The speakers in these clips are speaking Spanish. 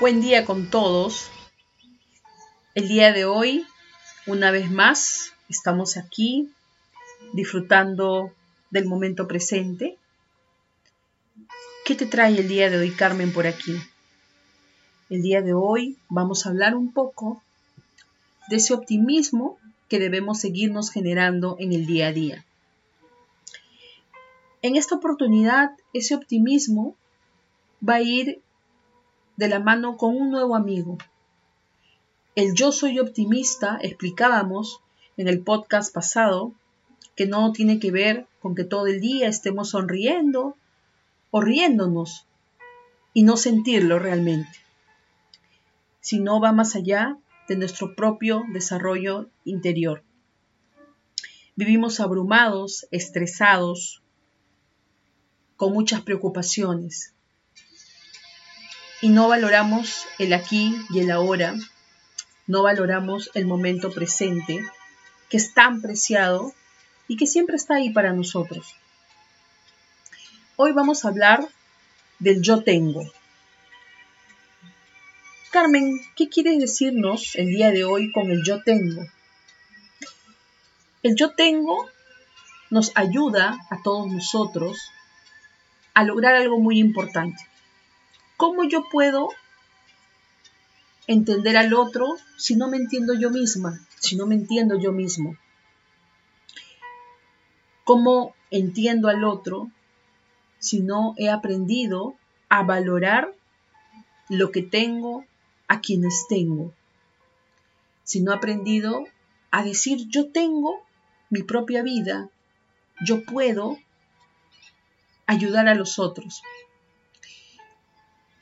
Buen día con todos. El día de hoy, una vez más, estamos aquí disfrutando del momento presente. ¿Qué te trae el día de hoy, Carmen, por aquí? El día de hoy vamos a hablar un poco de ese optimismo que debemos seguirnos generando en el día a día. En esta oportunidad, ese optimismo va a ir de la mano con un nuevo amigo. El yo soy optimista, explicábamos en el podcast pasado, que no tiene que ver con que todo el día estemos sonriendo o riéndonos y no sentirlo realmente, sino va más allá de nuestro propio desarrollo interior. Vivimos abrumados, estresados, con muchas preocupaciones y no valoramos el aquí y el ahora, no valoramos el momento presente, que es tan preciado y que siempre está ahí para nosotros. Hoy vamos a hablar del yo tengo. Carmen, ¿qué quieres decirnos el día de hoy con el yo tengo? El yo tengo nos ayuda a todos nosotros a lograr algo muy importante. ¿Cómo yo puedo entender al otro si no me entiendo yo misma, si no me entiendo yo mismo? ¿Cómo entiendo al otro si no he aprendido a valorar lo que tengo, a quienes tengo? Si no he aprendido a decir yo tengo mi propia vida, yo puedo ayudar a los otros.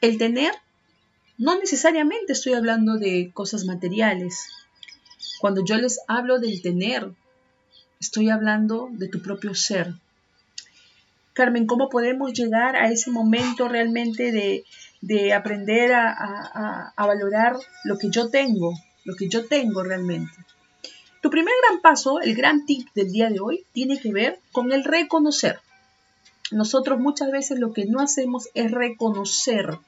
El tener, no necesariamente estoy hablando de cosas materiales. Cuando yo les hablo del tener, estoy hablando de tu propio ser. Carmen, ¿cómo podemos llegar a ese momento realmente de, aprender a, a valorar lo que yo tengo, lo que yo tengo realmente? Tu primer gran paso, el gran tip del día de hoy, tiene que ver con el reconocer. Nosotros muchas veces lo que no hacemos es reconocer.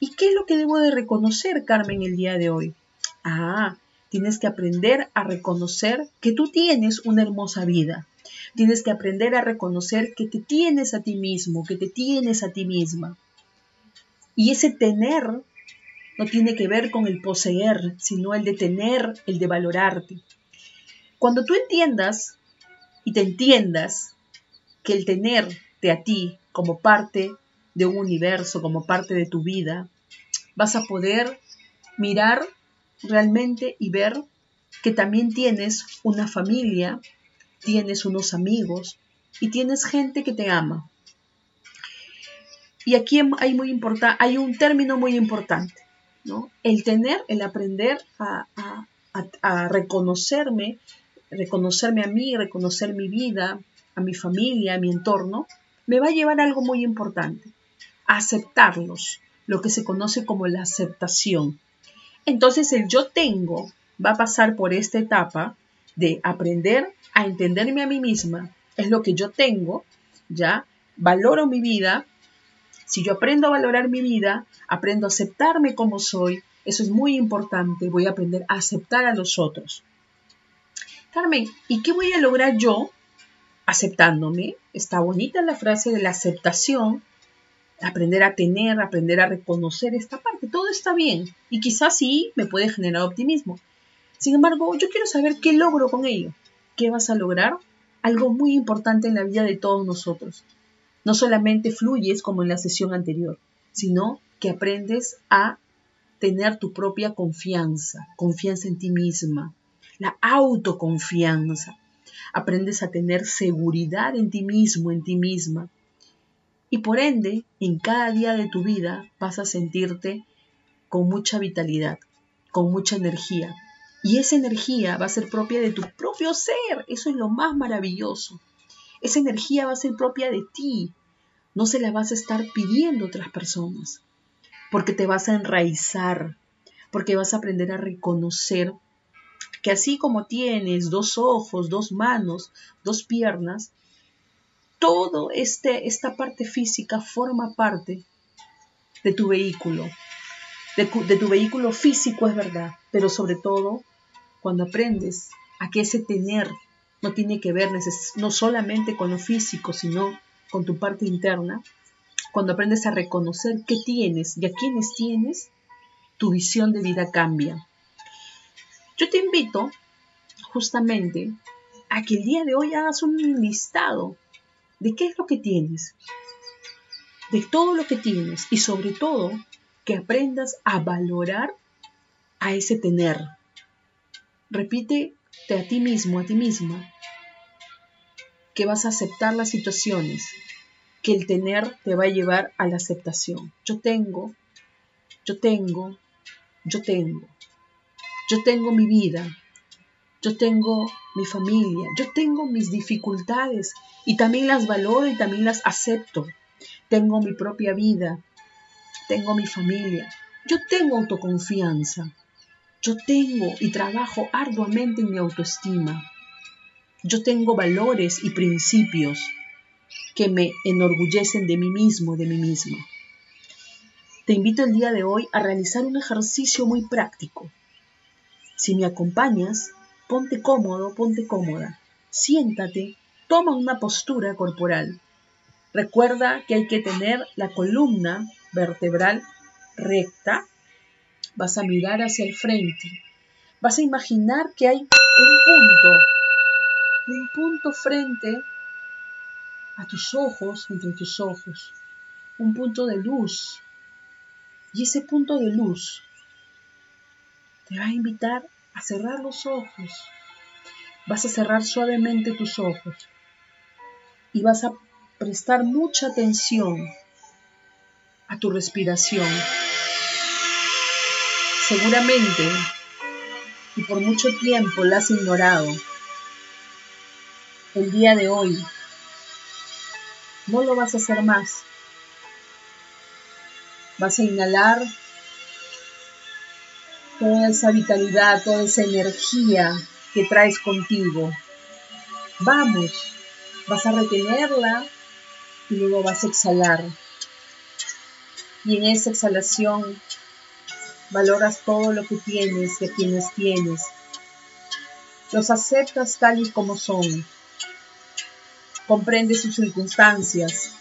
¿Y qué es lo que debo de reconocer, Carmen, el día de hoy? Ah, tienes que aprender a reconocer que tú tienes una hermosa vida. Tienes que aprender a reconocer que te tienes a ti mismo, que te tienes a ti misma. Y ese tener no tiene que ver con el poseer, sino el de tener, el de valorarte. Cuando tú entiendas y te entiendas que el tenerte a ti como parte de un universo, como parte de tu vida, vas a poder mirar realmente y ver que también tienes una familia, tienes unos amigos y tienes gente que te ama. Y aquí hay, muy hay un término muy importante, ¿no? El tener, el aprender a, a reconocerme, reconocerme a mí, reconocer mi vida, a mi familia, a mi entorno, me va a llevar a algo muy importante, aceptarlos, lo que se conoce como la aceptación. Entonces el yo tengo va a pasar por esta etapa de aprender a entenderme a mí misma, es lo que yo tengo, ya, valoro mi vida, si yo aprendo a valorar mi vida, aprendo a aceptarme como soy, eso es muy importante, voy a aprender a aceptar a los otros. Carmen, ¿y qué voy a lograr yo aceptándome. Está bonita la frase de la aceptación, aprender a tener, aprender a reconocer esta parte. Todo está bien y quizás sí me puede generar optimismo. Sin embargo, yo quiero saber qué logro con ello. ¿Qué vas a lograr? Algo muy importante en la vida de todos nosotros. No solamente fluyes como en la sesión anterior, sino que aprendes a tener tu propia confianza, confianza en ti misma, la autoconfianza aprendes a tener seguridad en ti mismo, en ti misma. Y por ende, en cada día de tu vida vas a sentirte con mucha vitalidad, con mucha energía. Y esa energía va a ser propia de tu propio ser. Eso es lo más maravilloso. Esa energía va a ser propia de ti. No se la vas a estar pidiendo a otras personas. Porque te vas a enraizar. Porque vas a aprender a reconocer que así como tienes dos ojos, dos manos, dos piernas, todo este, esta parte física forma parte de tu vehículo. de, tu vehículo físico es verdad, pero sobre todo cuando aprendes a que ese tener no tiene que ver no solamente con lo físico, sino con tu parte interna, cuando aprendes a reconocer qué tienes y a quiénes tienes, tu visión de vida cambia. Yo te invito justamente a que el día de hoy hagas un listado de qué es lo que tienes, de todo lo que tienes y sobre todo que aprendas a valorar a ese tener. Repítete a ti mismo, a ti misma, que vas a aceptar las situaciones, que el tener te va a llevar a la aceptación. Yo tengo, yo tengo, yo tengo. Yo tengo mi vida, yo tengo mi familia, yo tengo mis dificultades y también las valoro y también las acepto. Tengo mi propia vida, tengo mi familia, yo tengo autoconfianza, yo tengo y trabajo arduamente en mi autoestima. Yo tengo valores y principios que me enorgullecen de mí mismo, de mí misma. Te invito el día de hoy a realizar un ejercicio muy práctico. Si me acompañas, ponte cómodo, ponte cómoda, siéntate, toma una postura corporal. Recuerda que hay que tener la columna vertebral recta. Vas a mirar hacia el frente. Vas a imaginar que hay un punto, un punto frente a tus ojos, entre tus ojos, un punto de luz. Y ese punto de luz te va a invitar a cerrar los ojos. Vas a cerrar suavemente tus ojos y vas a prestar mucha atención a tu respiración. Seguramente, y por mucho tiempo la has ignorado, el día de hoy no lo vas a hacer más. Vas a inhalar toda esa vitalidad, toda esa energía que traes contigo. Vamos, vas a retenerla y luego vas a exhalar. Y en esa exhalación valoras todo lo que tienes y a quienes tienes. Los aceptas tal y como son. Comprendes sus circunstancias.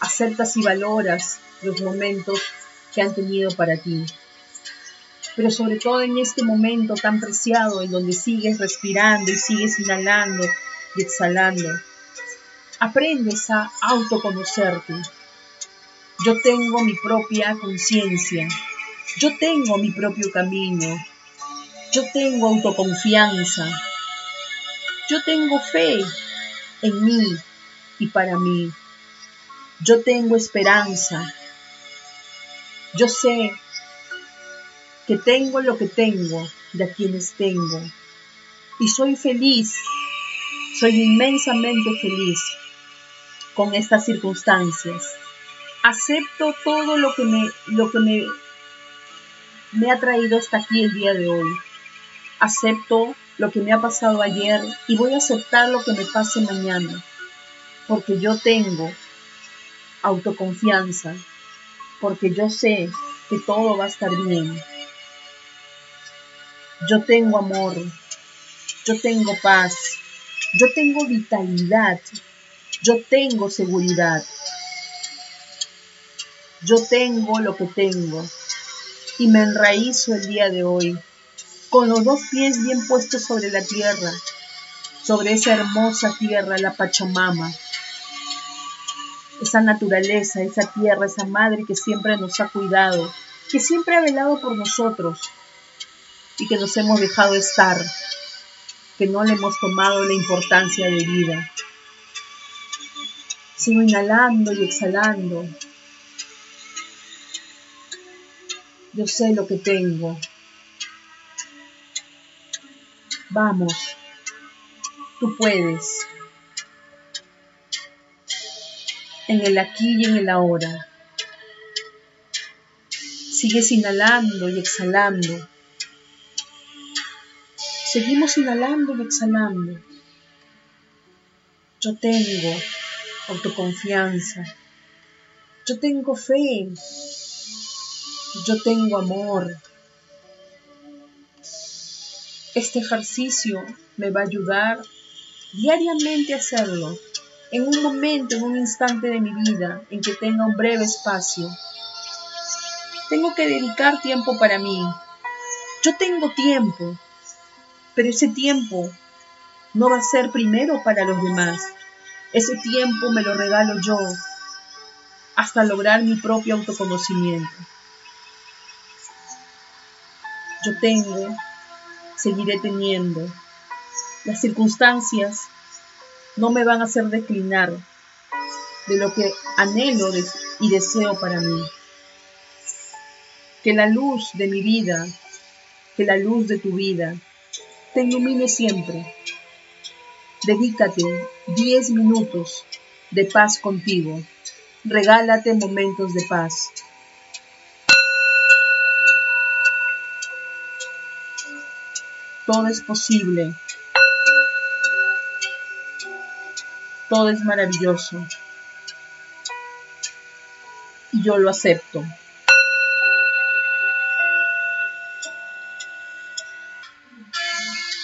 Aceptas y valoras los momentos que han tenido para ti pero sobre todo en este momento tan preciado en donde sigues respirando y sigues inhalando y exhalando. Aprendes a autoconocerte. Yo tengo mi propia conciencia. Yo tengo mi propio camino. Yo tengo autoconfianza. Yo tengo fe en mí y para mí. Yo tengo esperanza. Yo sé que tengo lo que tengo de a quienes tengo. Y soy feliz, soy inmensamente feliz con estas circunstancias. Acepto todo lo que me, lo que me, me ha traído hasta aquí el día de hoy. Acepto lo que me ha pasado ayer y voy a aceptar lo que me pase mañana, porque yo tengo autoconfianza, porque yo sé que todo va a estar bien. Yo tengo amor, yo tengo paz, yo tengo vitalidad, yo tengo seguridad, yo tengo lo que tengo. Y me enraízo el día de hoy con los dos pies bien puestos sobre la tierra, sobre esa hermosa tierra, la Pachamama, esa naturaleza, esa tierra, esa madre que siempre nos ha cuidado, que siempre ha velado por nosotros, y que nos hemos dejado estar, que no le hemos tomado la importancia de vida. Sigo inhalando y exhalando. Yo sé lo que tengo. Vamos, tú puedes. En el aquí y en el ahora. Sigues inhalando y exhalando Seguimos inhalando y exhalando. Yo tengo autoconfianza. Yo tengo fe. Yo tengo amor. Este ejercicio me va a ayudar diariamente a hacerlo, en un momento, en un instante de mi vida en que tenga un breve espacio. Tengo que dedicar tiempo para mí. Yo tengo tiempo, pero ese tiempo no va a ser primero para los demás. Ese tiempo me lo regalo yo hasta lograr mi propio autoconocimiento. Yo tengo, seguiré teniendo. Las circunstancias no me van a hacer declinar de lo que anhelo y deseo para mí. Que la luz de mi vida, que la luz de tu vida, te ilumine siempre. Dedícate 10 minutos de paz contigo. Regálate momentos de paz. Todo es posible. Todo es maravilloso. Y yo lo acepto.